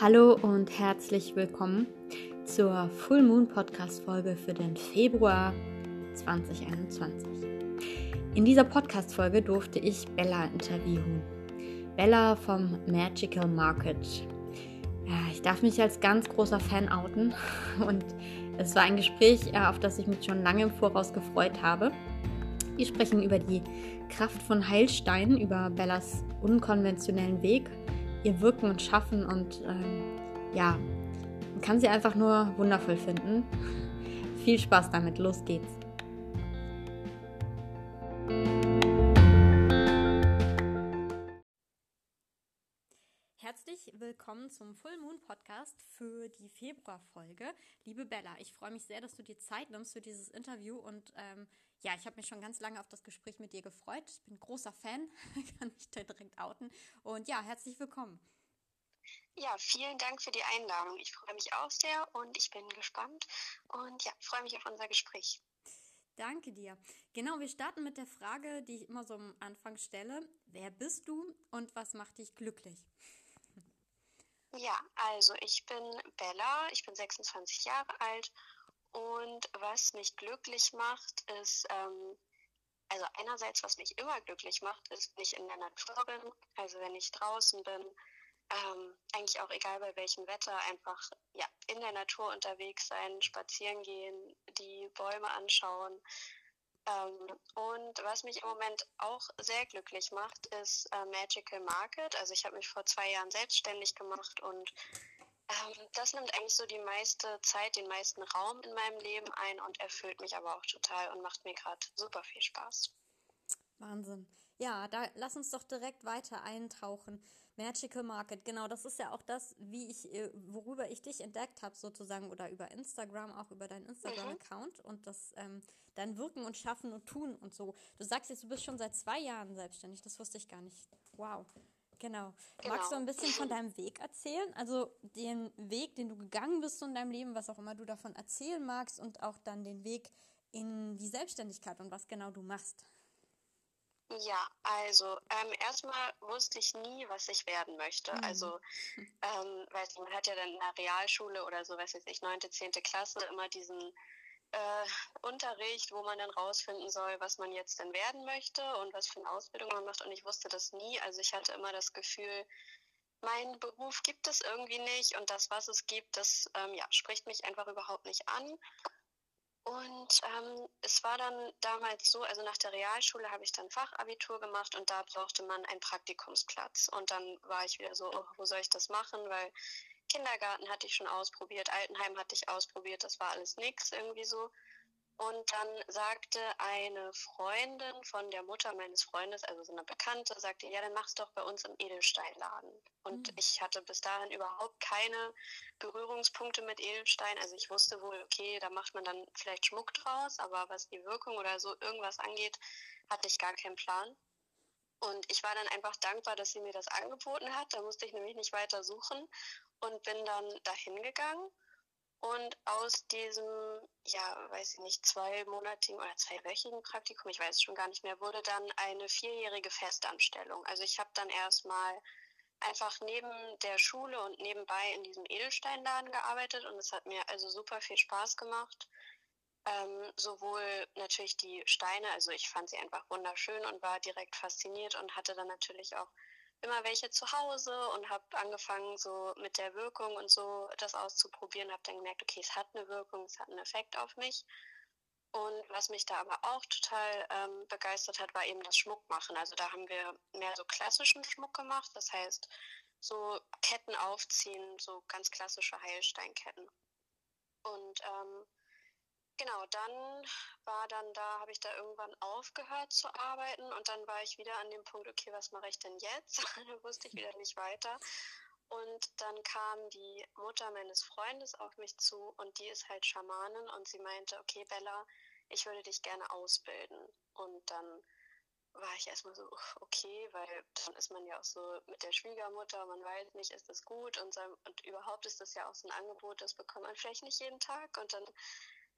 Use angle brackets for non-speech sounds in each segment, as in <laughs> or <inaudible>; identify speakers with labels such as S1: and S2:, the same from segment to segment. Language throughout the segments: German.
S1: Hallo und herzlich willkommen zur Full Moon Podcast Folge für den Februar 2021. In dieser Podcast Folge durfte ich Bella interviewen. Bella vom Magical Market. Ja, ich darf mich als ganz großer Fan outen <laughs> und es war ein Gespräch, äh, auf das ich mich schon lange im Voraus gefreut habe. Wir sprechen über die Kraft von Heilsteinen, über Bellas unkonventionellen Weg ihr Wirken und Schaffen und ähm, ja, man kann sie einfach nur wundervoll finden. <laughs> Viel Spaß damit, los geht's. Herzlich willkommen zum Full Moon Podcast für die Februarfolge. Liebe Bella, ich freue mich sehr, dass du dir Zeit nimmst für dieses Interview und ähm, ja, ich habe mich schon ganz lange auf das Gespräch mit dir gefreut. Ich bin großer Fan, <laughs> kann ich dir direkt outen. Und ja, herzlich willkommen.
S2: Ja, vielen Dank für die Einladung. Ich freue mich auch sehr und ich bin gespannt und ja, freue mich auf unser Gespräch.
S1: Danke dir. Genau, wir starten mit der Frage, die ich immer so am Anfang stelle. Wer bist du und was macht dich glücklich?
S2: Ja, also ich bin Bella, ich bin 26 Jahre alt und was mich glücklich macht, ist, ähm, also einerseits, was mich immer glücklich macht, ist, wenn ich in der Natur bin, also wenn ich draußen bin, ähm, eigentlich auch egal bei welchem Wetter, einfach ja, in der Natur unterwegs sein, spazieren gehen, die Bäume anschauen. Ähm, und was mich im Moment auch sehr glücklich macht, ist äh, Magical Market. Also ich habe mich vor zwei Jahren selbstständig gemacht und ähm, das nimmt eigentlich so die meiste Zeit, den meisten Raum in meinem Leben ein und erfüllt mich aber auch total und macht mir gerade super viel Spaß.
S1: Wahnsinn. Ja, da lass uns doch direkt weiter eintauchen. Magical Market, genau, das ist ja auch das, wie ich, äh, worüber ich dich entdeckt habe, sozusagen, oder über Instagram, auch über deinen Instagram-Account mhm. und das ähm, dein Wirken und Schaffen und Tun und so. Du sagst jetzt, du bist schon seit zwei Jahren selbstständig, das wusste ich gar nicht. Wow. Genau. genau. Magst du ein bisschen von deinem Weg erzählen? Also den Weg, den du gegangen bist in deinem Leben, was auch immer du davon erzählen magst und auch dann den Weg in die Selbstständigkeit und was genau du machst.
S2: Ja, also ähm, erstmal wusste ich nie, was ich werden möchte. Mhm. Also, ähm, weiß nicht, man hat ja dann in der Realschule oder so, weiß ich, neunte, zehnte Klasse immer diesen äh, Unterricht, wo man dann rausfinden soll, was man jetzt denn werden möchte und was für eine Ausbildung man macht. Und ich wusste das nie. Also ich hatte immer das Gefühl, mein Beruf gibt es irgendwie nicht und das, was es gibt, das ähm, ja, spricht mich einfach überhaupt nicht an. Und ähm, es war dann damals so, also nach der Realschule habe ich dann Fachabitur gemacht und da brauchte man einen Praktikumsplatz. Und dann war ich wieder so, oh, wo soll ich das machen? Weil Kindergarten hatte ich schon ausprobiert, Altenheim hatte ich ausprobiert, das war alles nix irgendwie so. Und dann sagte eine Freundin von der Mutter meines Freundes, also so eine Bekannte, sagte, ja, dann mach's doch bei uns im Edelsteinladen. Und mhm. ich hatte bis dahin überhaupt keine Berührungspunkte mit Edelstein. Also ich wusste wohl, okay, da macht man dann vielleicht Schmuck draus, aber was die Wirkung oder so irgendwas angeht, hatte ich gar keinen Plan. Und ich war dann einfach dankbar, dass sie mir das angeboten hat. Da musste ich nämlich nicht weiter suchen und bin dann dahin gegangen und aus diesem, ja, weiß ich nicht, zweimonatigen oder zweiwöchigen Praktikum, ich weiß es schon gar nicht mehr, wurde dann eine vierjährige Festanstellung. Also ich habe dann erstmal einfach neben der Schule und nebenbei in diesem Edelsteinladen gearbeitet und es hat mir also super viel Spaß gemacht. Ähm, sowohl natürlich die Steine, also ich fand sie einfach wunderschön und war direkt fasziniert und hatte dann natürlich auch immer welche zu Hause und habe angefangen, so mit der Wirkung und so das auszuprobieren. Habe dann gemerkt, okay, es hat eine Wirkung, es hat einen Effekt auf mich. Und was mich da aber auch total ähm, begeistert hat, war eben das Schmuckmachen. Also da haben wir mehr so klassischen Schmuck gemacht, das heißt so Ketten aufziehen, so ganz klassische Heilsteinketten. Und ähm, Genau, dann war dann da, habe ich da irgendwann aufgehört zu arbeiten und dann war ich wieder an dem Punkt, okay, was mache ich denn jetzt? <laughs> dann wusste ich wieder nicht weiter. Und dann kam die Mutter meines Freundes auf mich zu und die ist halt Schamanin und sie meinte, okay, Bella, ich würde dich gerne ausbilden. Und dann war ich erstmal so, okay, weil dann ist man ja auch so mit der Schwiegermutter, man weiß nicht, ist das gut und, so, und überhaupt ist das ja auch so ein Angebot, das bekommt man vielleicht nicht jeden Tag und dann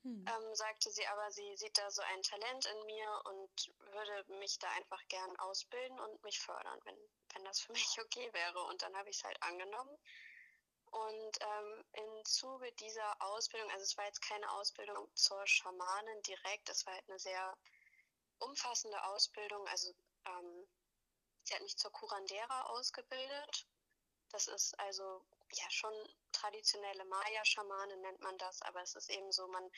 S2: hm. Ähm, sagte sie aber, sie sieht da so ein Talent in mir und würde mich da einfach gern ausbilden und mich fördern, wenn, wenn das für <laughs> mich okay wäre. Und dann habe ich es halt angenommen. Und ähm, im Zuge dieser Ausbildung, also es war jetzt keine Ausbildung zur Schamanin direkt, es war halt eine sehr umfassende Ausbildung. Also ähm, sie hat mich zur Curandera ausgebildet. Das ist also ja schon traditionelle Maya-Schamane nennt man das, aber es ist eben so, man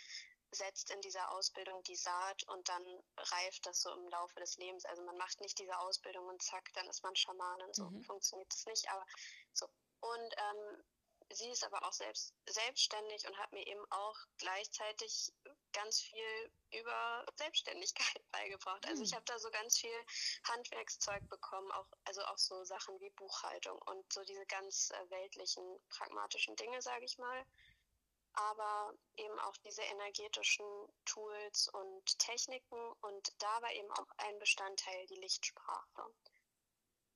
S2: setzt in dieser Ausbildung die Saat und dann reift das so im Laufe des Lebens. Also man macht nicht diese Ausbildung und zack, dann ist man Schamanin. So mhm. funktioniert es nicht, aber so. Und ähm, sie ist aber auch selbst selbstständig und hat mir eben auch gleichzeitig ganz viel über Selbstständigkeit <laughs> beigebracht. Also ich hm. habe da so ganz viel Handwerkszeug bekommen, auch also auch so Sachen wie Buchhaltung und so diese ganz äh, weltlichen pragmatischen Dinge, sage ich mal. Aber eben auch diese energetischen Tools und Techniken und da war eben auch ein Bestandteil die Lichtsprache.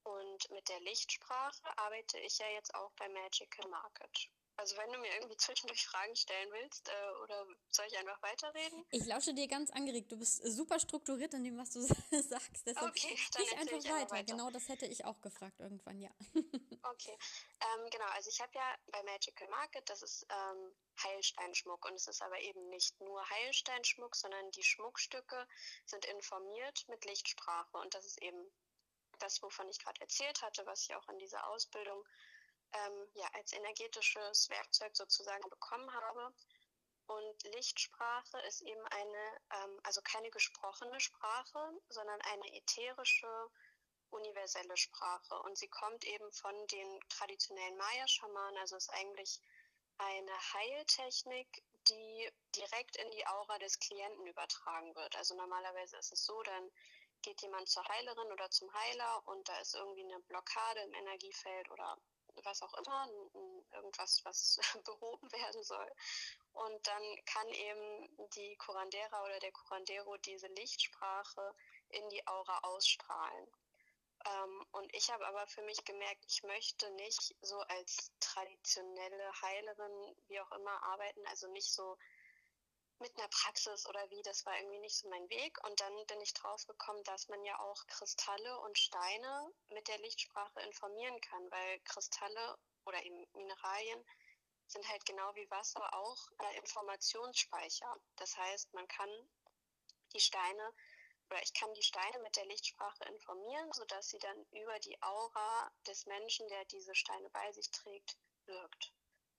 S2: Und mit der Lichtsprache arbeite ich ja jetzt auch bei Magical Market. Also wenn du mir irgendwie zwischendurch Fragen stellen willst, äh, oder soll ich einfach weiterreden?
S1: Ich lausche dir ganz angeregt. Du bist super strukturiert in dem, was du <laughs> sagst. Deshalb
S2: okay, dann
S1: ich einfach ich weiter. weiter. Genau das hätte ich auch gefragt irgendwann, ja. <laughs>
S2: okay, ähm, genau. Also ich habe ja bei Magical Market, das ist ähm, Heilsteinschmuck und es ist aber eben nicht nur Heilsteinschmuck, sondern die Schmuckstücke sind informiert mit Lichtsprache und das ist eben das, wovon ich gerade erzählt hatte, was ich auch in dieser Ausbildung ähm, ja, als energetisches Werkzeug sozusagen bekommen habe. Und Lichtsprache ist eben eine, ähm, also keine gesprochene Sprache, sondern eine ätherische, universelle Sprache. Und sie kommt eben von den traditionellen Maya-Schamanen, also ist eigentlich eine Heiltechnik, die direkt in die Aura des Klienten übertragen wird. Also normalerweise ist es so, dann geht jemand zur Heilerin oder zum Heiler und da ist irgendwie eine Blockade im Energiefeld oder was auch immer, irgendwas, was <laughs> behoben werden soll. Und dann kann eben die Curandera oder der Curandero diese Lichtsprache in die Aura ausstrahlen. Ähm, und ich habe aber für mich gemerkt, ich möchte nicht so als traditionelle Heilerin, wie auch immer, arbeiten, also nicht so mit einer Praxis oder wie, das war irgendwie nicht so mein Weg. Und dann bin ich drauf gekommen, dass man ja auch Kristalle und Steine mit der Lichtsprache informieren kann, weil Kristalle oder eben Mineralien sind halt genau wie Wasser auch äh, Informationsspeicher. Das heißt, man kann die Steine oder ich kann die Steine mit der Lichtsprache informieren, sodass sie dann über die Aura des Menschen, der diese Steine bei sich trägt, wirkt.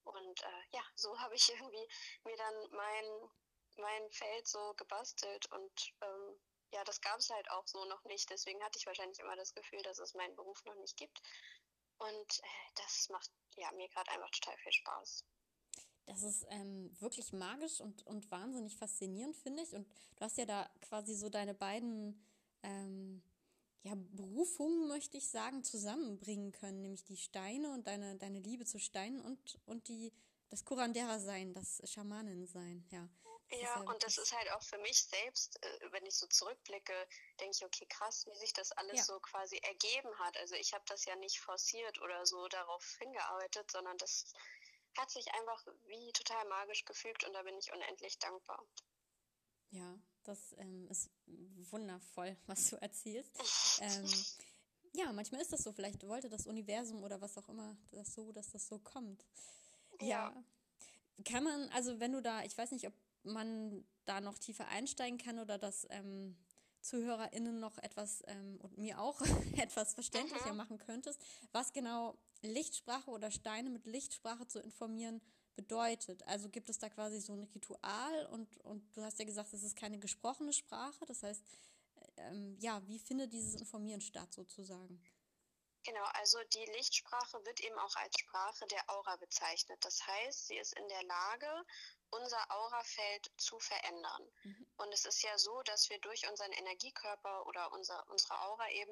S2: Und äh, ja, so habe ich <laughs> irgendwie mir dann mein mein Feld so gebastelt und ähm, ja, das gab es halt auch so noch nicht. Deswegen hatte ich wahrscheinlich immer das Gefühl, dass es meinen Beruf noch nicht gibt. Und äh, das macht ja mir gerade einfach total viel Spaß.
S1: Das ist ähm, wirklich magisch und, und wahnsinnig faszinierend, finde ich. Und du hast ja da quasi so deine beiden ähm, ja, Berufungen, möchte ich sagen, zusammenbringen können, nämlich die Steine und deine, deine Liebe zu Steinen und, und die das Kurandera-Sein, das Schamanen-Sein, ja.
S2: Ja, und das ist halt auch für mich selbst, äh, wenn ich so zurückblicke, denke ich, okay, krass, wie sich das alles ja. so quasi ergeben hat. Also ich habe das ja nicht forciert oder so darauf hingearbeitet, sondern das hat sich einfach wie total magisch gefügt und da bin ich unendlich dankbar.
S1: Ja, das ähm, ist wundervoll, <laughs> was du erzählst. <laughs> ähm, ja, manchmal ist das so. Vielleicht wollte das Universum oder was auch immer das so, dass das so kommt. Ja. ja. Kann man, also wenn du da, ich weiß nicht, ob man da noch tiefer einsteigen kann oder das ähm, ZuhörerInnen noch etwas ähm, und mir auch <laughs> etwas verständlicher mhm. machen könntest, was genau Lichtsprache oder Steine mit Lichtsprache zu informieren bedeutet. Also gibt es da quasi so ein Ritual und, und du hast ja gesagt, es ist keine gesprochene Sprache. Das heißt, ähm, ja, wie findet dieses Informieren statt sozusagen?
S2: Genau, also die Lichtsprache wird eben auch als Sprache der Aura bezeichnet. Das heißt, sie ist in der Lage, unser Aurafeld zu verändern. Mhm. Und es ist ja so, dass wir durch unseren Energiekörper oder unser, unsere Aura eben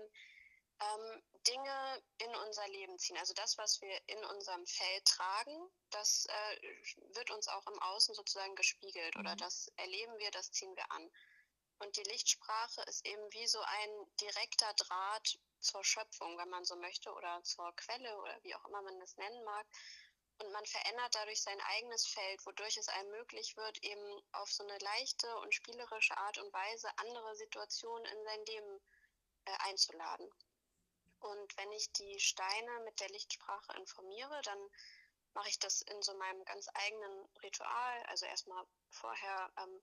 S2: ähm, Dinge in unser Leben ziehen. Also das, was wir in unserem Feld tragen, das äh, wird uns auch im Außen sozusagen gespiegelt mhm. oder das erleben wir, das ziehen wir an. Und die Lichtsprache ist eben wie so ein direkter Draht zur Schöpfung, wenn man so möchte, oder zur Quelle oder wie auch immer man das nennen mag. Und man verändert dadurch sein eigenes Feld, wodurch es einem möglich wird, eben auf so eine leichte und spielerische Art und Weise andere Situationen in sein Leben äh, einzuladen. Und wenn ich die Steine mit der Lichtsprache informiere, dann mache ich das in so meinem ganz eigenen Ritual. Also erstmal vorher ähm,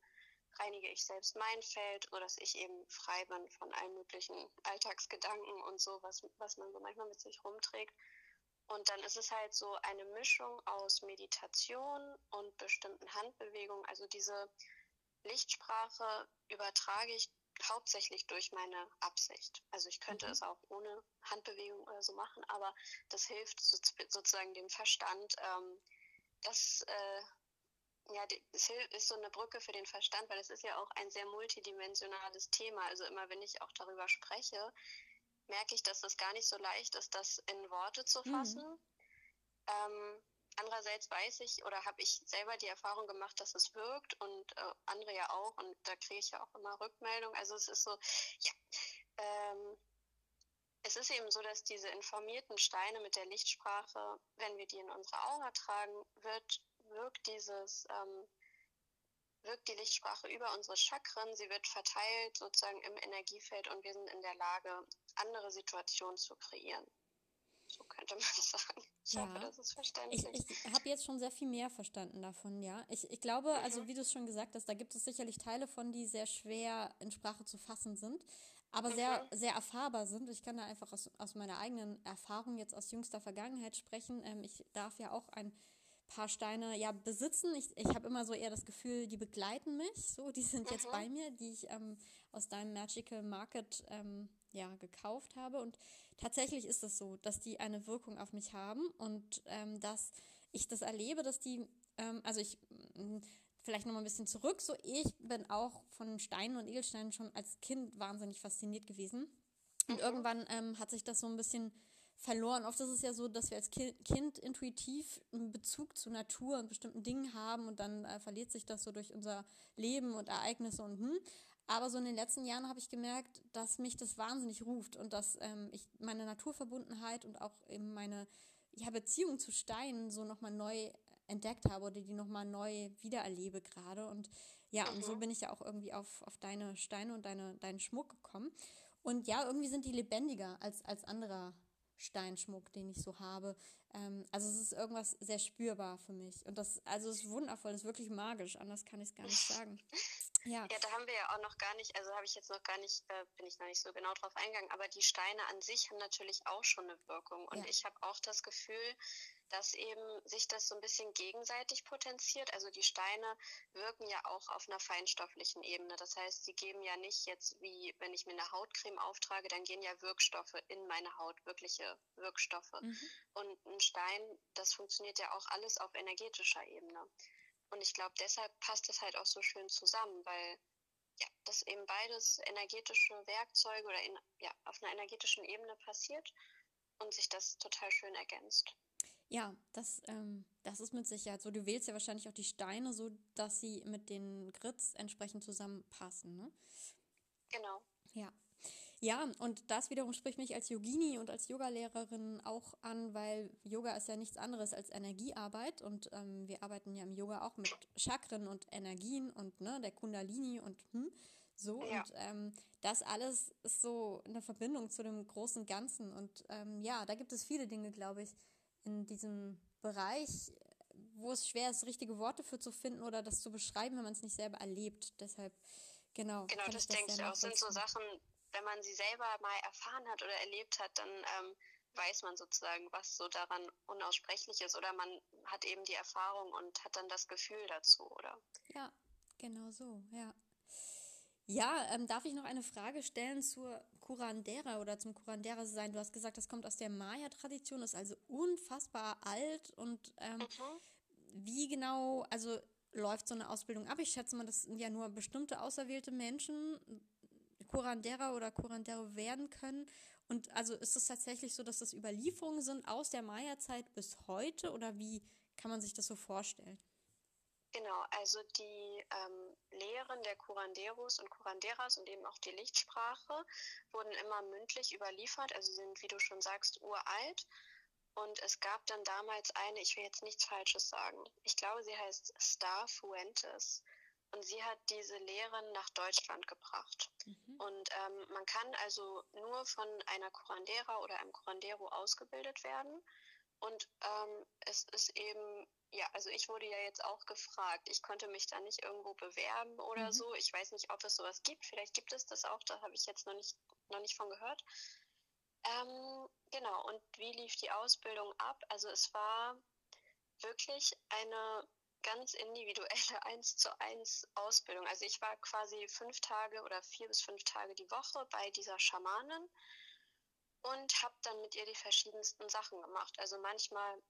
S2: reinige ich selbst mein Feld, sodass ich eben frei bin von allen möglichen Alltagsgedanken und so, was, was man so manchmal mit sich rumträgt. Und dann ist es halt so eine Mischung aus Meditation und bestimmten Handbewegungen. Also diese Lichtsprache übertrage ich hauptsächlich durch meine Absicht. Also ich könnte mhm. es auch ohne Handbewegung oder so machen, aber das hilft sozusagen dem Verstand, ähm, das äh, ja, es ist so eine Brücke für den Verstand, weil es ist ja auch ein sehr multidimensionales Thema. Also immer wenn ich auch darüber spreche, merke ich, dass das gar nicht so leicht ist, das in Worte zu mhm. fassen. Mhm. Ähm, andererseits weiß ich oder habe ich selber die Erfahrung gemacht, dass es wirkt und äh, andere ja auch und da kriege ich ja auch immer Rückmeldung. Also es ist so, ja, ähm, es ist eben so, dass diese informierten Steine mit der Lichtsprache, wenn wir die in unsere Aura tragen, wird, wirkt dieses ähm, wirkt die Lichtsprache über unsere Chakren, sie wird verteilt sozusagen im Energiefeld und wir sind in der Lage, andere Situationen zu kreieren. So könnte man <laughs> sagen. Ich ja. hoffe, das ist verständlich.
S1: Ich, ich habe jetzt schon sehr viel mehr verstanden davon, ja. Ich, ich glaube, mhm. also wie du es schon gesagt hast, da gibt es sicherlich Teile von, die sehr schwer in Sprache zu fassen sind, aber mhm. sehr, sehr erfahrbar sind. Ich kann da einfach aus, aus meiner eigenen Erfahrung jetzt aus jüngster Vergangenheit sprechen. Ähm, ich darf ja auch ein paar Steine ja besitzen. Ich, ich habe immer so eher das Gefühl, die begleiten mich. So, die sind jetzt mhm. bei mir, die ich ähm, aus deinem Magical Market ähm, ja gekauft habe. Und tatsächlich ist es so, dass die eine Wirkung auf mich haben und ähm, dass ich das erlebe, dass die, ähm, also ich vielleicht noch mal ein bisschen zurück. So, ich bin auch von Steinen und Edelsteinen schon als Kind wahnsinnig fasziniert gewesen. Und mhm. irgendwann ähm, hat sich das so ein bisschen verloren. Oft ist es ja so, dass wir als Kind, intuitiv einen Bezug zur Natur und bestimmten Dingen haben und dann äh, verliert sich das so durch unser Leben und Ereignisse und hm. Aber so in den letzten Jahren habe ich gemerkt, dass mich das wahnsinnig ruft und dass ähm, ich meine Naturverbundenheit und auch eben meine ja, Beziehung zu Steinen so nochmal neu entdeckt habe oder die nochmal neu wiedererlebe gerade. Und ja, mhm. und so mhm. bin ich ja auch irgendwie auf, auf deine Steine und deine, deinen Schmuck gekommen. Und ja, irgendwie sind die lebendiger als, als anderer Steinschmuck, den ich so habe. Ähm, also es ist irgendwas sehr spürbar für mich. Und das, also es ist wundervoll, es ist wirklich magisch, anders kann ich es gar nicht sagen. <laughs>
S2: Ja. ja, da haben wir ja auch noch gar nicht, also habe ich jetzt noch gar nicht, äh, bin ich noch nicht so genau drauf eingegangen, aber die Steine an sich haben natürlich auch schon eine Wirkung. Und ja. ich habe auch das Gefühl, dass eben sich das so ein bisschen gegenseitig potenziert. Also die Steine wirken ja auch auf einer feinstofflichen Ebene. Das heißt, sie geben ja nicht jetzt wie, wenn ich mir eine Hautcreme auftrage, dann gehen ja Wirkstoffe in meine Haut, wirkliche Wirkstoffe. Mhm. Und ein Stein, das funktioniert ja auch alles auf energetischer Ebene. Und ich glaube, deshalb passt es halt auch so schön zusammen, weil ja, das eben beides energetische Werkzeuge oder in, ja, auf einer energetischen Ebene passiert und sich das total schön ergänzt.
S1: Ja, das, ähm, das ist mit Sicherheit so. Du wählst ja wahrscheinlich auch die Steine so, dass sie mit den Grits entsprechend zusammenpassen, ne?
S2: Genau.
S1: Ja. Ja, und das wiederum spricht mich als Yogini und als Yogalehrerin auch an, weil Yoga ist ja nichts anderes als Energiearbeit und ähm, wir arbeiten ja im Yoga auch mit Chakren und Energien und ne, der Kundalini und hm, so. Ja. Und ähm, das alles ist so eine Verbindung zu dem großen Ganzen. Und ähm, ja, da gibt es viele Dinge, glaube ich, in diesem Bereich, wo es schwer ist, richtige Worte für zu finden oder das zu beschreiben, wenn man es nicht selber erlebt. Deshalb, genau.
S2: Genau, das, das denke ich auch. sind so Sachen, wenn man sie selber mal erfahren hat oder erlebt hat, dann ähm, weiß man sozusagen, was so daran unaussprechlich ist oder man hat eben die Erfahrung und hat dann das Gefühl dazu, oder?
S1: Ja, genau so, ja. Ja, ähm, darf ich noch eine Frage stellen zur Curandera oder zum Curandera sein? Du hast gesagt, das kommt aus der Maya-Tradition, ist also unfassbar alt und ähm, mhm. wie genau, also läuft so eine Ausbildung ab? Ich schätze mal, das sind ja nur bestimmte auserwählte Menschen, Curandera oder Curandero werden können. Und also ist es tatsächlich so, dass das Überlieferungen sind aus der Maya-Zeit bis heute oder wie kann man sich das so vorstellen?
S2: Genau, also die ähm, Lehren der Curanderos und Curanderas und eben auch die Lichtsprache wurden immer mündlich überliefert, also sind, wie du schon sagst, uralt. Und es gab dann damals eine, ich will jetzt nichts Falsches sagen, ich glaube, sie heißt Star Fuentes. Und sie hat diese Lehren nach Deutschland gebracht. Mhm. Und ähm, man kann also nur von einer Curandera oder einem Curandero ausgebildet werden. Und ähm, es ist eben, ja, also ich wurde ja jetzt auch gefragt. Ich konnte mich da nicht irgendwo bewerben oder mhm. so. Ich weiß nicht, ob es sowas gibt. Vielleicht gibt es das auch, da habe ich jetzt noch nicht, noch nicht von gehört. Ähm, genau, und wie lief die Ausbildung ab? Also es war wirklich eine ganz individuelle <laughs> 1 zu 1 Ausbildung. Also ich war quasi fünf Tage oder vier bis fünf Tage die Woche bei dieser Schamanin und habe dann mit ihr die verschiedensten Sachen gemacht. Also manchmal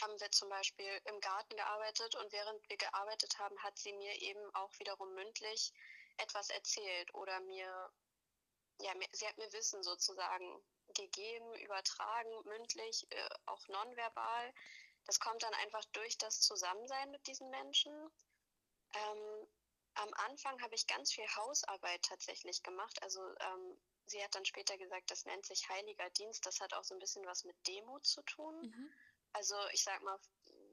S2: haben wir zum Beispiel im Garten gearbeitet und während wir gearbeitet haben, hat sie mir eben auch wiederum mündlich etwas erzählt oder mir, ja, sie hat mir Wissen sozusagen gegeben, übertragen, mündlich, äh, auch nonverbal. Das kommt dann einfach durch das Zusammensein mit diesen Menschen. Ähm, am Anfang habe ich ganz viel Hausarbeit tatsächlich gemacht. Also ähm, sie hat dann später gesagt, das nennt sich Heiliger Dienst. Das hat auch so ein bisschen was mit Demut zu tun. Mhm. Also ich sag mal,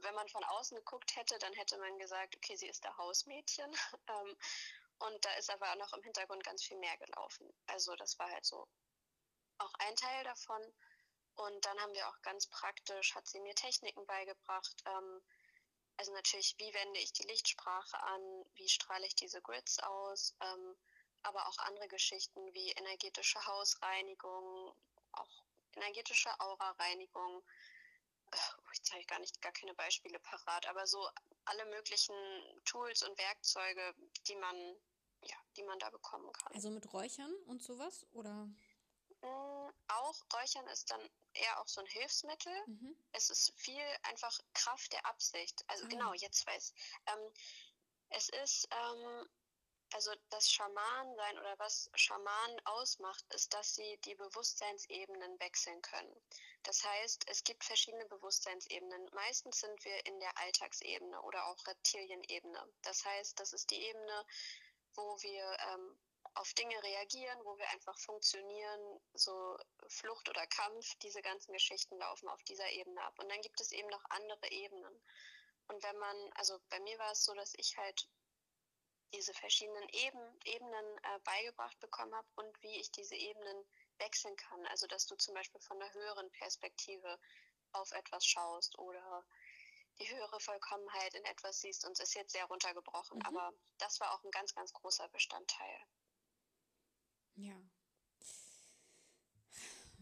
S2: wenn man von außen geguckt hätte, dann hätte man gesagt, okay, sie ist der Hausmädchen. <laughs> Ähm, und da ist aber auch noch im Hintergrund ganz viel mehr gelaufen. Also das war halt so auch ein Teil davon. Und dann haben wir auch ganz praktisch, hat sie mir Techniken beigebracht. Ähm, also natürlich, wie wende ich die Lichtsprache an, wie strahle ich diese Grids aus, ähm, aber auch andere Geschichten wie energetische Hausreinigung, auch energetische Aura-Reinigung. Äh, jetzt habe ich gar nicht gar keine Beispiele parat, aber so alle möglichen Tools und Werkzeuge, die man ja, die man da bekommen kann.
S1: Also mit Räuchern und sowas oder?
S2: Mm, auch Räuchern ist dann eher auch so ein Hilfsmittel. Mhm. Es ist viel einfach Kraft der Absicht. Also ah. genau, jetzt weiß. Ähm, es ist ähm, also das Schamansein oder was Schamanen ausmacht, ist, dass sie die Bewusstseinsebenen wechseln können. Das heißt, es gibt verschiedene Bewusstseinsebenen. Meistens sind wir in der Alltagsebene oder auch Reptilienebene. Das heißt, das ist die Ebene, wo wir ähm, auf Dinge reagieren, wo wir einfach funktionieren, so Flucht oder Kampf, diese ganzen Geschichten laufen auf dieser Ebene ab. Und dann gibt es eben noch andere Ebenen. Und wenn man, also bei mir war es so, dass ich halt diese verschiedenen Eben, Ebenen äh, beigebracht bekommen habe und wie ich diese Ebenen wechseln kann. Also dass du zum Beispiel von einer höheren Perspektive auf etwas schaust oder die höhere Vollkommenheit in etwas siehst und es ist jetzt sehr runtergebrochen. Mhm. Aber das war auch ein ganz, ganz großer Bestandteil.
S1: Ja.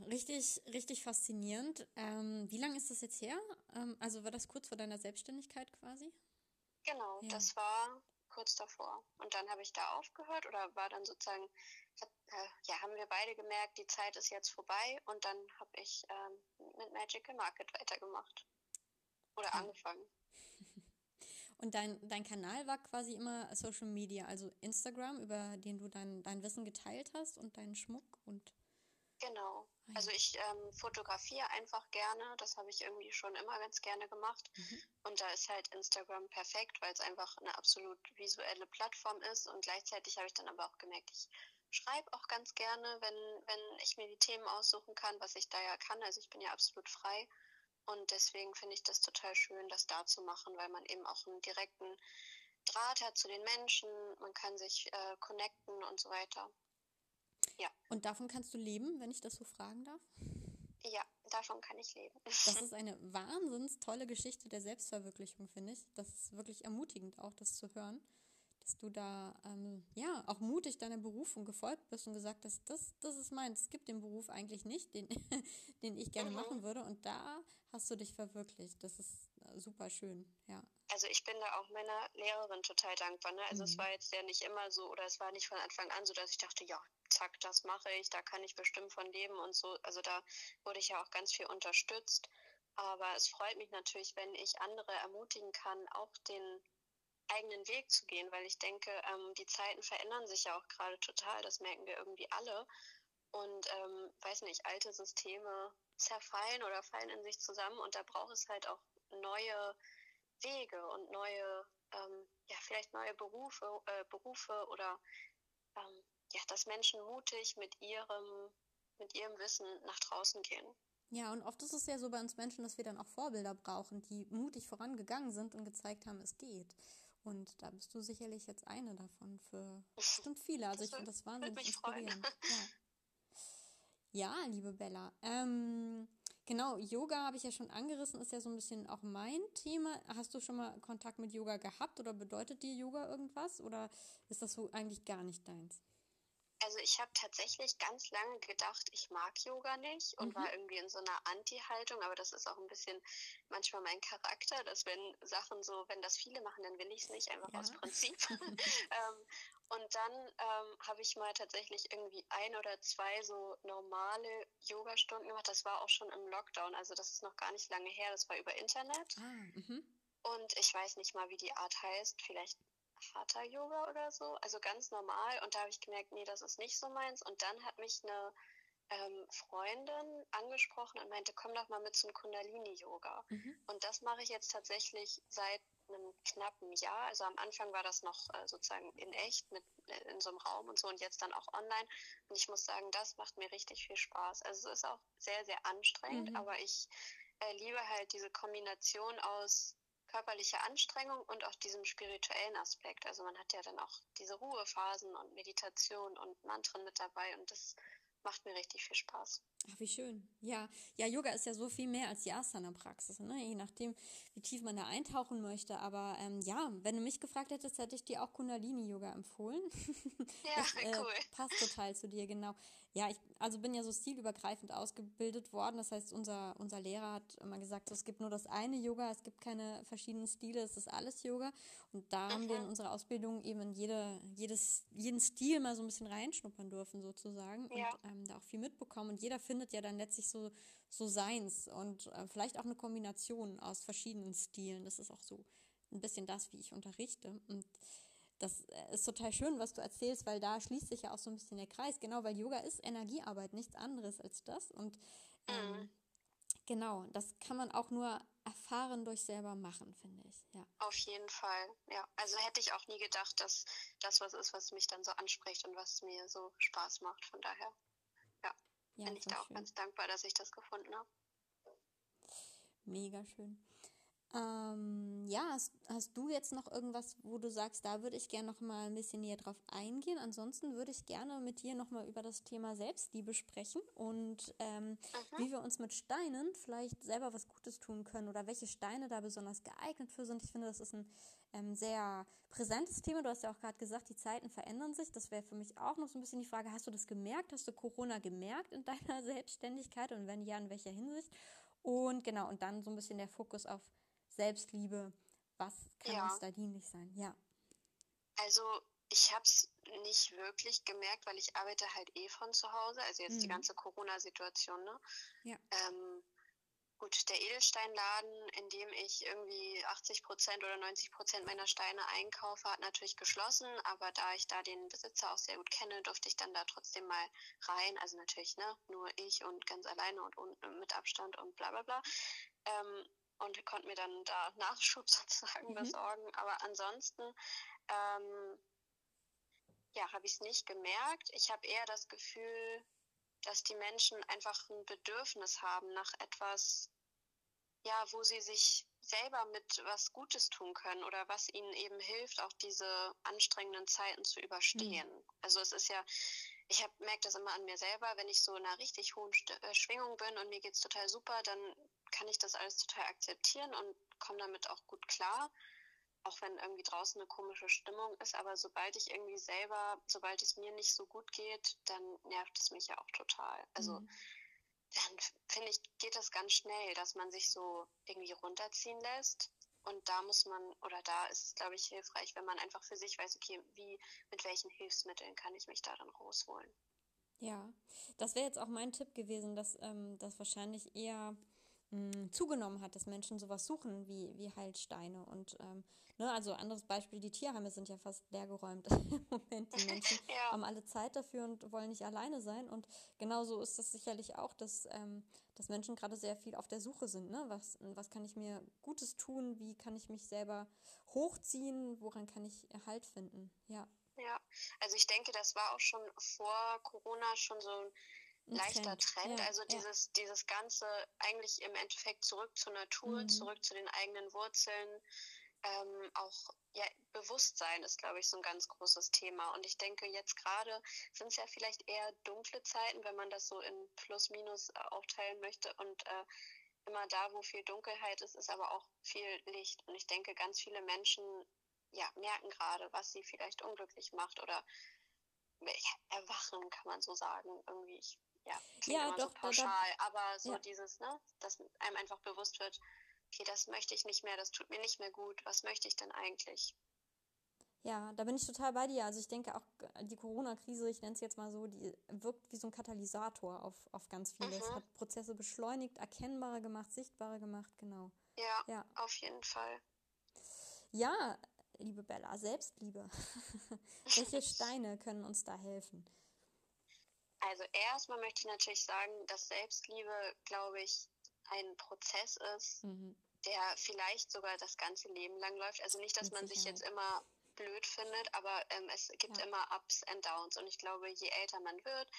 S1: Richtig, richtig faszinierend. Ähm, wie lange ist das jetzt her? Ähm, also war das kurz vor deiner Selbstständigkeit quasi?
S2: Genau, ja. das war kurz davor. Und dann habe ich da aufgehört oder war dann sozusagen, hat, äh, ja, haben wir beide gemerkt, die Zeit ist jetzt vorbei und dann habe ich ähm, mit Magical Market weitergemacht. Oder ja. angefangen. <laughs>
S1: Und dein, dein Kanal war quasi immer Social Media, also Instagram, über den du dein, dein Wissen geteilt hast und deinen Schmuck und.
S2: Genau. Ah, also ich ähm, fotografiere einfach gerne. Das habe ich irgendwie schon immer ganz gerne gemacht. Mhm. Und da ist halt Instagram perfekt, weil es einfach eine absolut visuelle Plattform ist. Und gleichzeitig habe ich dann aber auch gemerkt, ich schreibe auch ganz gerne, wenn, wenn ich mir die Themen aussuchen kann, was ich da ja kann. Also ich bin ja absolut frei. Und deswegen finde ich das total schön, das da zu machen, weil man eben auch einen direkten Draht hat zu den Menschen, man kann sich äh, connecten und so weiter.
S1: Ja. Und davon kannst du leben, wenn ich das so fragen darf?
S2: Ja, davon kann ich leben.
S1: Das <laughs> ist eine wahnsinns tolle Geschichte der Selbstverwirklichung, finde ich. Das ist wirklich ermutigend, auch das zu hören dass du da ähm, ja auch mutig deiner Berufung gefolgt bist und gesagt hast, das, das ist meins. Es gibt den Beruf eigentlich nicht, den, <laughs> den ich gerne mhm. machen würde. Und da hast du dich verwirklicht. Das ist äh, super schön, ja.
S2: Also ich bin da auch meiner Lehrerin total dankbar. Ne? Also mhm. es war jetzt ja nicht immer so oder es war nicht von Anfang an so, dass ich dachte, ja, zack, das mache ich, da kann ich bestimmt von leben und so. Also da wurde ich ja auch ganz viel unterstützt. Aber es freut mich natürlich, wenn ich andere ermutigen kann, auch den eigenen Weg zu gehen, weil ich denke, ähm, die Zeiten verändern sich ja auch gerade total, das merken wir irgendwie alle. Und ähm, weiß nicht, alte Systeme zerfallen oder fallen in sich zusammen und da braucht es halt auch neue Wege und neue, ähm, ja, vielleicht neue Berufe, äh, Berufe oder ähm, ja, dass Menschen mutig mit ihrem, mit ihrem Wissen nach draußen gehen.
S1: Ja, und oft ist es ja so bei uns Menschen, dass wir dann auch Vorbilder brauchen, die mutig vorangegangen sind und gezeigt haben, es geht. Und da bist du sicherlich jetzt eine davon für <laughs> bestimmt viele. Also ich finde das wahnsinnig inspirierend. <laughs> Ja. ja. liebe Bella. Ähm, Genau, Yoga habe ich ja schon angerissen, ist ja so ein bisschen auch mein Thema. Hast du schon mal Kontakt mit Yoga gehabt oder bedeutet dir Yoga irgendwas oder ist das so eigentlich gar nicht deins?
S2: Also ich habe tatsächlich ganz lange gedacht, ich mag Yoga nicht und mhm. war irgendwie in so einer Anti-Haltung, aber das ist auch ein bisschen manchmal mein Charakter, dass wenn Sachen so, wenn das viele machen, dann will ich es nicht, einfach ja. aus Prinzip. <laughs> <laughs> ähm, und dann ähm, habe ich mal tatsächlich irgendwie ein oder zwei so normale Yoga-Stunden gemacht. Das war auch schon im Lockdown, also das ist noch gar nicht lange her, das war über Internet. Ah, mhm. und ich weiß nicht mal, wie die Art heißt. Vielleicht Hatha Yoga oder so, also ganz normal. Und da habe ich gemerkt, nee, das ist nicht so meins. Und dann hat mich eine ähm, Freundin angesprochen und meinte, komm doch mal mit zum Kundalini Yoga. Mhm. Und das mache ich jetzt tatsächlich seit einem knappen Jahr. Also am Anfang war das noch äh, sozusagen in echt mit äh, in so einem Raum und so und jetzt dann auch online. Und ich muss sagen, das macht mir richtig viel Spaß. Also es ist auch sehr, sehr anstrengend, mhm. aber ich äh, liebe halt diese Kombination aus körperliche Anstrengung und auch diesem spirituellen Aspekt. Also man hat ja dann auch diese Ruhephasen und Meditation und Mantren mit dabei und das macht mir richtig viel Spaß.
S1: Ach, wie schön. Ja, ja, Yoga ist ja so viel mehr als die Asana-Praxis, ne? je nachdem, wie tief man da eintauchen möchte. Aber ähm, ja, wenn du mich gefragt hättest, hätte ich dir auch Kundalini-Yoga empfohlen. <laughs>
S2: Ja, das, äh, cool.
S1: Passt total zu dir, genau. Ja, ich also bin ja so stilübergreifend ausgebildet worden. Das heißt, unser, unser Lehrer hat immer gesagt, so, es gibt nur das eine Yoga, es gibt keine verschiedenen Stile, es ist alles Yoga. Und da mhm. haben wir in unserer Ausbildung eben in jede, jedes, jeden Stil mal so ein bisschen reinschnuppern dürfen, sozusagen. Ja. Und ähm, da auch viel mitbekommen. Und jeder findet ja dann letztlich so, so seins und äh, vielleicht auch eine Kombination aus verschiedenen Stilen. Das ist auch so ein bisschen das, wie ich unterrichte. Und das äh, ist total schön, was du erzählst, weil da schließt sich ja auch so ein bisschen der Kreis. Genau, weil Yoga ist Energiearbeit, nichts anderes als das. Und ähm, mhm. genau, das kann man auch nur erfahren durch selber machen, finde ich. Ja.
S2: Auf jeden Fall, ja. Also hätte ich auch nie gedacht, dass das was ist, was mich dann so anspricht und was mir so Spaß macht. Von daher, ja, ja bin ich da auch schön. ganz dankbar, dass ich das gefunden habe.
S1: Mega schön. Ähm, ja, hast, hast du jetzt noch irgendwas, wo du sagst, da würde ich gerne noch mal ein bisschen näher drauf eingehen? Ansonsten würde ich gerne mit dir noch mal über das Thema Selbstliebe sprechen und ähm, wie wir uns mit Steinen vielleicht selber was Gutes tun können oder welche Steine da besonders geeignet für sind. Ich finde, das ist ein ähm, sehr präsentes Thema. Du hast ja auch gerade gesagt, die Zeiten verändern sich. Das wäre für mich auch noch so ein bisschen die Frage, hast du das gemerkt? Hast du Corona gemerkt in deiner <laughs> Selbstständigkeit und wenn ja, in welcher Hinsicht? Und genau, und dann so ein bisschen der Fokus auf Selbstliebe, was kann ja. uns da dienlich sein? Ja.
S2: Also ich habe es nicht wirklich gemerkt, weil ich arbeite halt eh von zu Hause, also jetzt mhm. die ganze Corona-Situation, ne? Ja. Ähm, gut, der Edelsteinladen, in dem ich irgendwie 80 Prozent oder 90 Prozent meiner Steine einkaufe, hat natürlich geschlossen, aber da ich da den Besitzer auch sehr gut kenne, durfte ich dann da trotzdem mal rein, also natürlich, ne, nur ich und ganz alleine und, und mit Abstand und bla bla bla. Ähm, und konnte mir dann da Nachschub <laughs> sozusagen mhm. besorgen. Aber ansonsten, ähm, ja, habe ich es nicht gemerkt. Ich habe eher das Gefühl, dass die Menschen einfach ein Bedürfnis haben nach etwas, ja, wo sie sich selber mit was Gutes tun können oder was ihnen eben hilft, auch diese anstrengenden Zeiten zu überstehen. Mhm. Also es ist ja, ich merke das immer an mir selber, wenn ich so in einer richtig hohen St äh, Schwingung bin und mir geht's total super, dann kann ich das alles total akzeptieren und komme damit auch gut klar. Auch wenn irgendwie draußen eine komische Stimmung ist, aber sobald ich irgendwie selber, sobald es mir nicht so gut geht, dann nervt es mich ja auch total. Also mhm. dann finde ich, geht das ganz schnell, dass man sich so irgendwie runterziehen lässt. Und da muss man, oder da ist es, glaube ich, hilfreich, wenn man einfach für sich weiß, okay, wie, mit welchen Hilfsmitteln kann ich mich da dann rausholen.
S1: Ja, das wäre jetzt auch mein Tipp gewesen, dass ähm, das wahrscheinlich eher mh, zugenommen hat, dass Menschen sowas suchen wie, wie Heilsteine. Und ähm, ne, also anderes Beispiel, die Tierheime sind ja fast leergeräumt <laughs> im Moment. Die Menschen <laughs> ja. haben alle Zeit dafür und wollen nicht alleine sein. Und genauso ist das sicherlich auch, dass, ähm, dass Menschen gerade sehr viel auf der Suche sind. Ne? Was, was kann ich mir Gutes tun? Wie kann ich mich selber hochziehen? Woran kann ich Erhalt finden? Ja.
S2: Ja, also ich denke, das war auch schon vor Corona schon so ein leichter Trend. Ja, also dieses, ja. dieses Ganze eigentlich im Endeffekt zurück zur Natur, mhm. zurück zu den eigenen Wurzeln, ähm, auch ja, Bewusstsein ist, glaube ich, so ein ganz großes Thema. Und ich denke, jetzt gerade sind es ja vielleicht eher dunkle Zeiten, wenn man das so in Plus-Minus äh, aufteilen möchte. Und äh, immer da, wo viel Dunkelheit ist, ist aber auch viel Licht. Und ich denke, ganz viele Menschen ja, merken gerade, was sie vielleicht unglücklich macht oder ja, erwachen, kann man so sagen. Irgendwie, ich, ja, ja doch, so pauschal, doch, aber so ja. dieses, ne, dass einem einfach bewusst wird, okay, das möchte ich nicht mehr, das tut mir nicht mehr gut, was möchte ich denn eigentlich?
S1: Ja, da bin ich total bei dir. Also ich denke auch, die Corona-Krise, ich nenne es jetzt mal so, die wirkt wie so ein Katalysator auf, auf ganz vieles. Mhm. Hat Prozesse beschleunigt, erkennbarer gemacht, sichtbarer gemacht, genau.
S2: Ja, ja. auf jeden Fall.
S1: Ja, liebe Bella, Selbstliebe. <laughs> Welche Steine können uns da helfen?
S2: Also erstmal möchte ich natürlich sagen, dass Selbstliebe, glaube ich, ein Prozess ist, mhm. der vielleicht sogar das ganze Leben lang läuft. Also nicht, dass Mit man Sicherheit. sich jetzt immer blöd findet, aber ähm, es gibt ja. immer Ups and Downs. Und ich glaube, je älter man wird,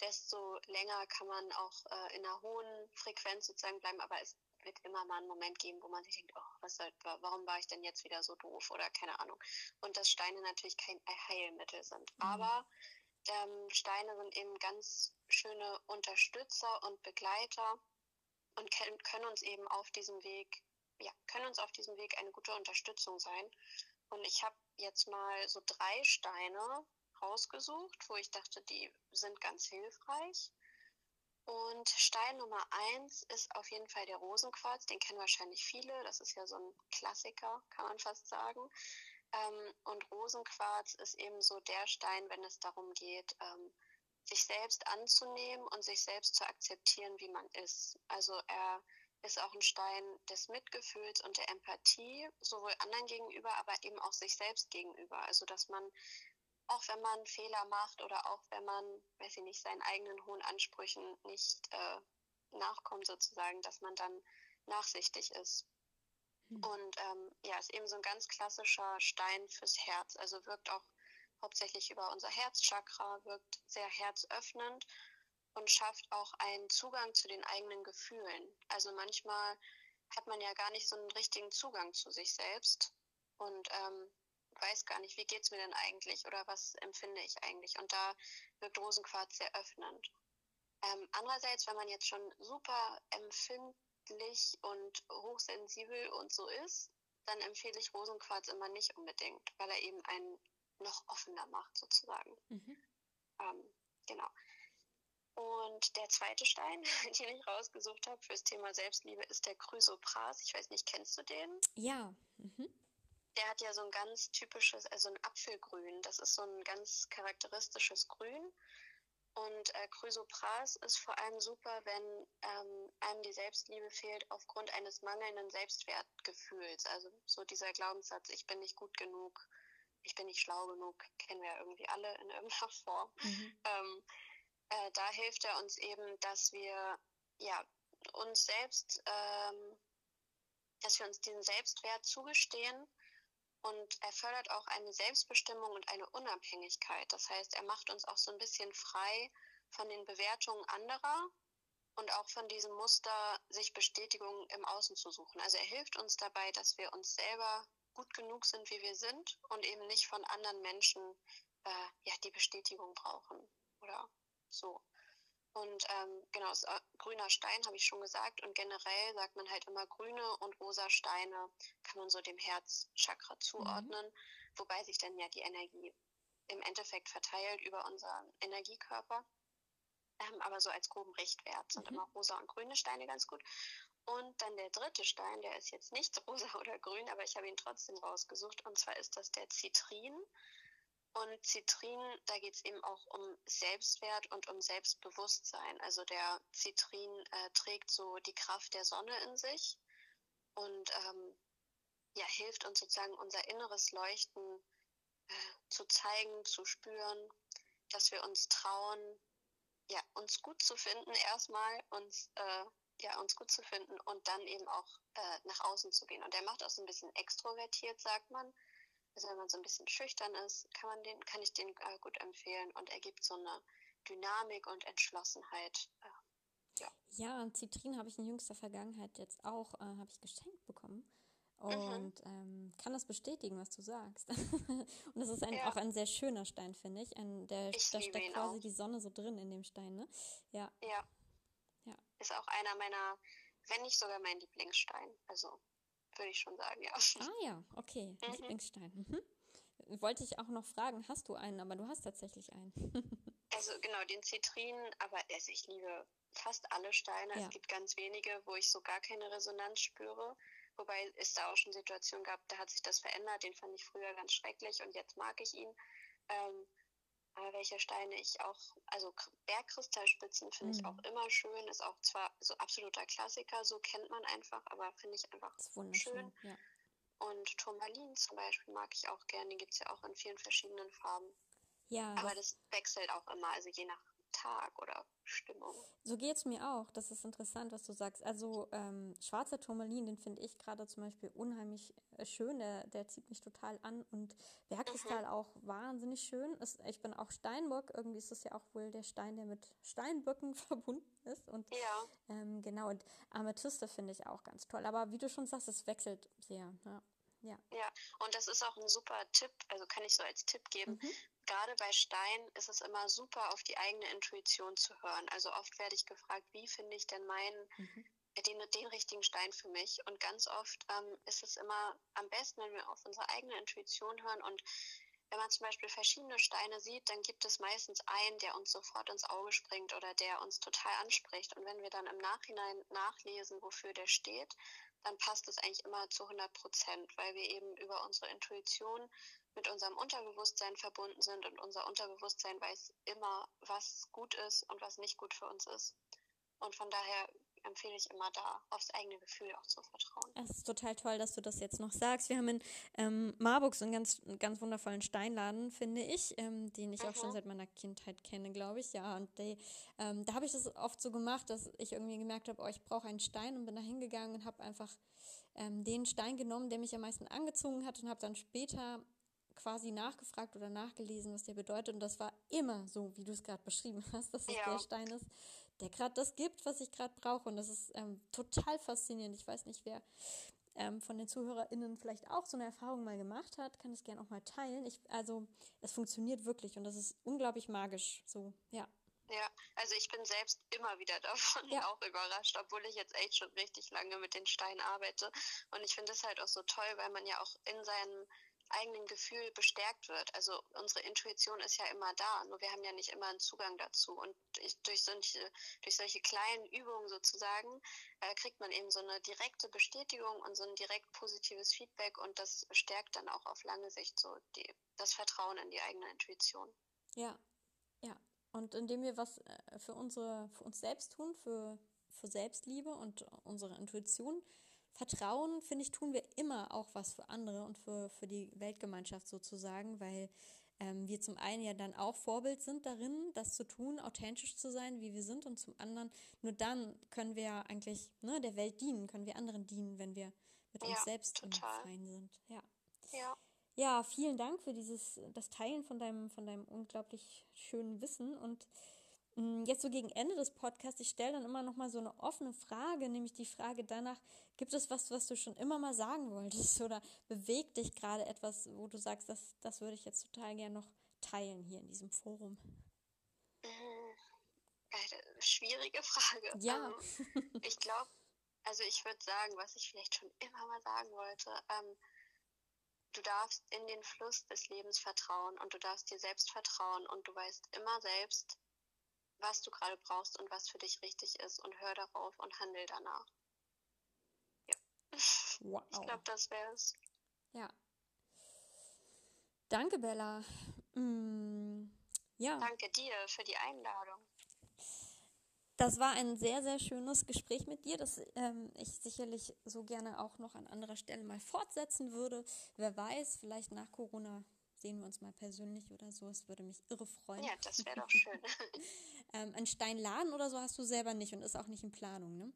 S2: desto länger kann man auch äh, in einer hohen Frequenz sozusagen bleiben. Aber es wird immer mal einen Moment geben, wo man sich denkt, oh, was soll, warum war ich denn jetzt wieder so doof oder keine Ahnung. Und dass Steine natürlich kein Heilmittel sind. Mhm. Aber ähm, Steine sind eben ganz schöne Unterstützer und Begleiter und können uns eben auf diesem Weg, ja, können uns auf diesem Weg eine gute Unterstützung sein. Und ich habe jetzt mal so drei Steine rausgesucht, wo ich dachte, die sind ganz hilfreich. Und Stein Nummer eins ist auf jeden Fall der Rosenquarz. Den kennen wahrscheinlich viele. Das ist ja so ein Klassiker, kann man fast sagen. Ähm, und Rosenquarz ist eben so der Stein, wenn es darum geht, ähm, sich selbst anzunehmen und sich selbst zu akzeptieren, wie man ist. Also er ist auch ein Stein des Mitgefühls und der Empathie, sowohl anderen gegenüber, aber eben auch sich selbst gegenüber. Also dass man, auch wenn man Fehler macht oder auch wenn man, weiß ich nicht, seinen eigenen hohen Ansprüchen nicht äh, nachkommt sozusagen, dass man dann nachsichtig ist. Mhm. Und ähm, ja, ist eben so ein ganz klassischer Stein fürs Herz. Also wirkt auch hauptsächlich über unser Herzchakra, wirkt sehr herzöffnend und schafft auch einen Zugang zu den eigenen Gefühlen. Also manchmal hat man ja gar nicht so einen richtigen Zugang zu sich selbst und ähm, weiß gar nicht, wie geht es mir denn eigentlich oder was empfinde ich eigentlich. Und da wirkt Rosenquarz sehr öffnend. Ähm, andererseits, wenn man jetzt schon super empfindlich und hochsensibel und so ist, dann empfehle ich Rosenquarz immer nicht unbedingt, weil er eben einen noch offener macht sozusagen. Mhm. Ähm, genau. Und der zweite Stein, <laughs> den ich rausgesucht habe fürs Thema Selbstliebe, ist der Chrysopras. Ich weiß nicht, kennst du den?
S1: Ja. Mhm.
S2: Der hat ja so ein ganz typisches, also ein Apfelgrün. Das ist so ein ganz charakteristisches Grün. Und äh, Chrysopras ist vor allem super, wenn ähm, einem die Selbstliebe fehlt aufgrund eines mangelnden Selbstwertgefühls. Also so dieser Glaubenssatz, ich bin nicht gut genug, ich bin nicht schlau genug, kennen wir ja irgendwie alle in irgendeiner <laughs> Form. Mhm. Ähm, äh, da hilft er uns eben, dass wir ja uns selbst, ähm, dass wir uns diesen Selbstwert zugestehen und er fördert auch eine Selbstbestimmung und eine Unabhängigkeit. Das heißt, er macht uns auch so ein bisschen frei von den Bewertungen anderer und auch von diesem Muster, sich Bestätigung im Außen zu suchen. Also er hilft uns dabei, dass wir uns selber gut genug sind, wie wir sind und eben nicht von anderen Menschen äh, ja, die Bestätigung brauchen oder so. Und ähm, genau, ist, äh, grüner Stein habe ich schon gesagt. Und generell sagt man halt immer grüne und rosa Steine kann man so dem Herzchakra zuordnen, mhm. wobei sich dann ja die Energie im Endeffekt verteilt über unseren Energiekörper. Ähm, aber so als groben Richtwert sind mhm. immer rosa und grüne Steine ganz gut. Und dann der dritte Stein, der ist jetzt nicht <laughs> rosa oder grün, aber ich habe ihn trotzdem rausgesucht. Und zwar ist das der Zitrin. Und Zitrin, da geht es eben auch um Selbstwert und um Selbstbewusstsein. Also der Zitrin äh, trägt so die Kraft der Sonne in sich und ähm, ja, hilft uns sozusagen unser inneres Leuchten äh, zu zeigen, zu spüren, dass wir uns trauen, ja, uns gut zu finden erstmal, uns äh, ja, uns gut zu finden und dann eben auch äh, nach außen zu gehen. Und der macht auch so ein bisschen extrovertiert, sagt man. Also wenn man so ein bisschen schüchtern ist, kann man den, kann ich den äh, gut empfehlen und er gibt so eine Dynamik und Entschlossenheit. Äh, ja.
S1: ja, Zitrin habe ich in jüngster Vergangenheit jetzt auch, äh, habe ich geschenkt bekommen. Mhm. und mhm. ähm, kann das bestätigen, was du sagst. <laughs> und das ist ein, ja. auch ein sehr schöner Stein, finde ich. Ein, der, ich da steckt quasi auch. die Sonne so drin in dem Stein, ne?
S2: Ja. ja. Ja. Ist auch einer meiner, wenn nicht sogar mein Lieblingsstein. Also würde ich schon sagen, ja.
S1: Ah ja, okay. Mhm. Lieblingsstein. Mhm. Wollte ich auch noch fragen, hast du einen, aber du hast tatsächlich einen. <laughs>
S2: also genau, den Zitrin, aber also ich liebe fast alle Steine. Ja. Es gibt ganz wenige, wo ich so gar keine Resonanz spüre. Wobei es da auch schon Situationen gab, da hat sich das verändert. Den fand ich früher ganz schrecklich und jetzt mag ich ihn. Ähm, aber welche Steine ich auch, also Bergkristallspitzen finde mhm. ich auch immer schön. Ist auch zwar so absoluter Klassiker, so kennt man einfach, aber finde ich einfach schön. Ja. Und Turmalin zum Beispiel mag ich auch gerne. Den gibt es ja auch in vielen verschiedenen Farben. Ja. Aber das wechselt auch immer, also je nach Tag oder Stimmung.
S1: So geht es mir auch. Das ist interessant, was du sagst. Also ähm, schwarzer Turmalin, den finde ich gerade zum Beispiel unheimlich äh, schön. Der, der zieht mich total an. Und Bergkristall mhm. auch wahnsinnig schön. Ist, ich bin auch Steinbock. Irgendwie ist das ja auch wohl der Stein, der mit Steinböcken <laughs> verbunden ist. Und ja. ähm, genau, und Amethyste finde ich auch ganz toll. Aber wie du schon sagst, es wechselt sehr. Ja. Ja.
S2: ja, und das ist auch ein super Tipp, also kann ich so als Tipp geben. Mhm gerade bei Stein ist es immer super, auf die eigene Intuition zu hören. Also oft werde ich gefragt, wie finde ich denn meinen, mhm. den, den richtigen Stein für mich? Und ganz oft ähm, ist es immer am besten, wenn wir auf unsere eigene Intuition hören und wenn man zum Beispiel verschiedene Steine sieht, dann gibt es meistens einen, der uns sofort ins Auge springt oder der uns total anspricht. Und wenn wir dann im Nachhinein nachlesen, wofür der steht, dann passt es eigentlich immer zu 100 Prozent, weil wir eben über unsere Intuition mit unserem Unterbewusstsein verbunden sind und unser Unterbewusstsein weiß immer, was gut ist und was nicht gut für uns ist. Und von daher empfehle ich immer da, aufs eigene Gefühl auch zu vertrauen.
S1: Es ist total toll, dass du das jetzt noch sagst. Wir haben in ähm, Marburg so einen ganz, ganz wundervollen Steinladen, finde ich, ähm, den ich mhm. auch schon mhm. seit meiner Kindheit kenne, glaube ich. Ja, und die, ähm, da habe ich das oft so gemacht, dass ich irgendwie gemerkt habe, oh, ich brauche einen Stein und bin da hingegangen und habe einfach ähm, den Stein genommen, der mich am meisten angezogen hat und habe dann später quasi nachgefragt oder nachgelesen, was der bedeutet. Und das war immer so, wie du es gerade beschrieben <laughs> hast, dass es ja. der Stein ist, der gerade das gibt, was ich gerade brauche. Und das ist ähm, total faszinierend. Ich weiß nicht, wer ähm, von den ZuhörerInnen vielleicht auch so eine Erfahrung mal gemacht hat, kann es gerne auch mal teilen. Ich, also, es funktioniert wirklich und das ist unglaublich magisch. So, ja.
S2: Ja, also ich bin selbst immer wieder <laughs> davon ja. auch überrascht, obwohl ich jetzt echt schon richtig lange mit den Steinen arbeite. Und ich finde es halt auch so toll, weil man ja auch in seinem eigenen Gefühl bestärkt wird. Also unsere Intuition ist ja immer da, nur wir haben ja nicht immer einen Zugang dazu. Und durch solche, durch solche kleinen Übungen sozusagen äh, kriegt man eben so eine direkte Bestätigung und so ein direkt positives Feedback und das stärkt dann auch auf lange Sicht so die, das Vertrauen in die eigene Intuition.
S1: Ja, ja. Und indem wir was äh, für unsere, für uns selbst tun, für, für Selbstliebe und unsere Intuition, Vertrauen, finde ich, tun wir immer auch was für andere und für, für die Weltgemeinschaft sozusagen, weil ähm, wir zum einen ja dann auch Vorbild sind darin, das zu tun, authentisch zu sein, wie wir sind, und zum anderen, nur dann können wir eigentlich ne, der Welt dienen, können wir anderen dienen, wenn wir mit ja, uns selbst total. im Freien sind. Ja.
S2: ja.
S1: Ja, vielen Dank für dieses, das Teilen von deinem, von deinem unglaublich schönen Wissen und jetzt so gegen Ende des Podcasts, ich stelle dann immer noch mal so eine offene Frage, nämlich die Frage danach, gibt es was, was du schon immer mal sagen wolltest oder bewegt dich gerade etwas, wo du sagst, das, das würde ich jetzt total gerne noch teilen hier in diesem Forum?
S2: Eine schwierige Frage.
S1: Ja.
S2: Ähm, ich glaube, also ich würde sagen, was ich vielleicht schon immer mal sagen wollte, ähm, du darfst in den Fluss des Lebens vertrauen und du darfst dir selbst vertrauen und du weißt immer selbst, was du gerade brauchst und was für dich richtig ist und hör darauf und handel danach. Ja. <laughs> Wow. Ich glaube, das wäre es.
S1: Ja. Danke, Bella. Mm, ja.
S2: Danke dir für die Einladung.
S1: Das war ein sehr, sehr schönes Gespräch mit dir, das ähm, ich sicherlich so gerne auch noch an anderer Stelle mal fortsetzen würde. Wer weiß, vielleicht nach Corona sehen wir uns mal persönlich oder so. Es würde mich irre freuen.
S2: Ja, das wäre doch schön. <laughs>
S1: ähm, ein Steinladen oder so hast du selber nicht und ist auch nicht in Planung, ne?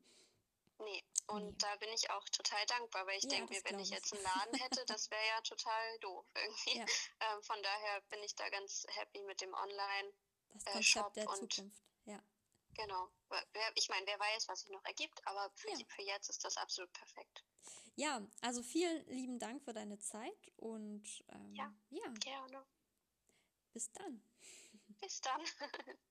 S2: Nee, und nee. da bin ich auch total dankbar, weil ich ja, denke mir, wenn ich jetzt einen Laden hätte, das wäre ja total doof irgendwie. Ja. <laughs> Ähm, von daher bin ich da ganz happy mit dem Online.
S1: Das äh, Konzept der Zukunft, ja.
S2: Genau. Ich meine, wer weiß, was sich noch ergibt, aber für, ja. für jetzt ist das absolut perfekt.
S1: Ja, also vielen lieben Dank für deine Zeit und ähm,
S2: ja,
S1: ja,
S2: gerne.
S1: Bis dann.
S2: Bis dann. <laughs>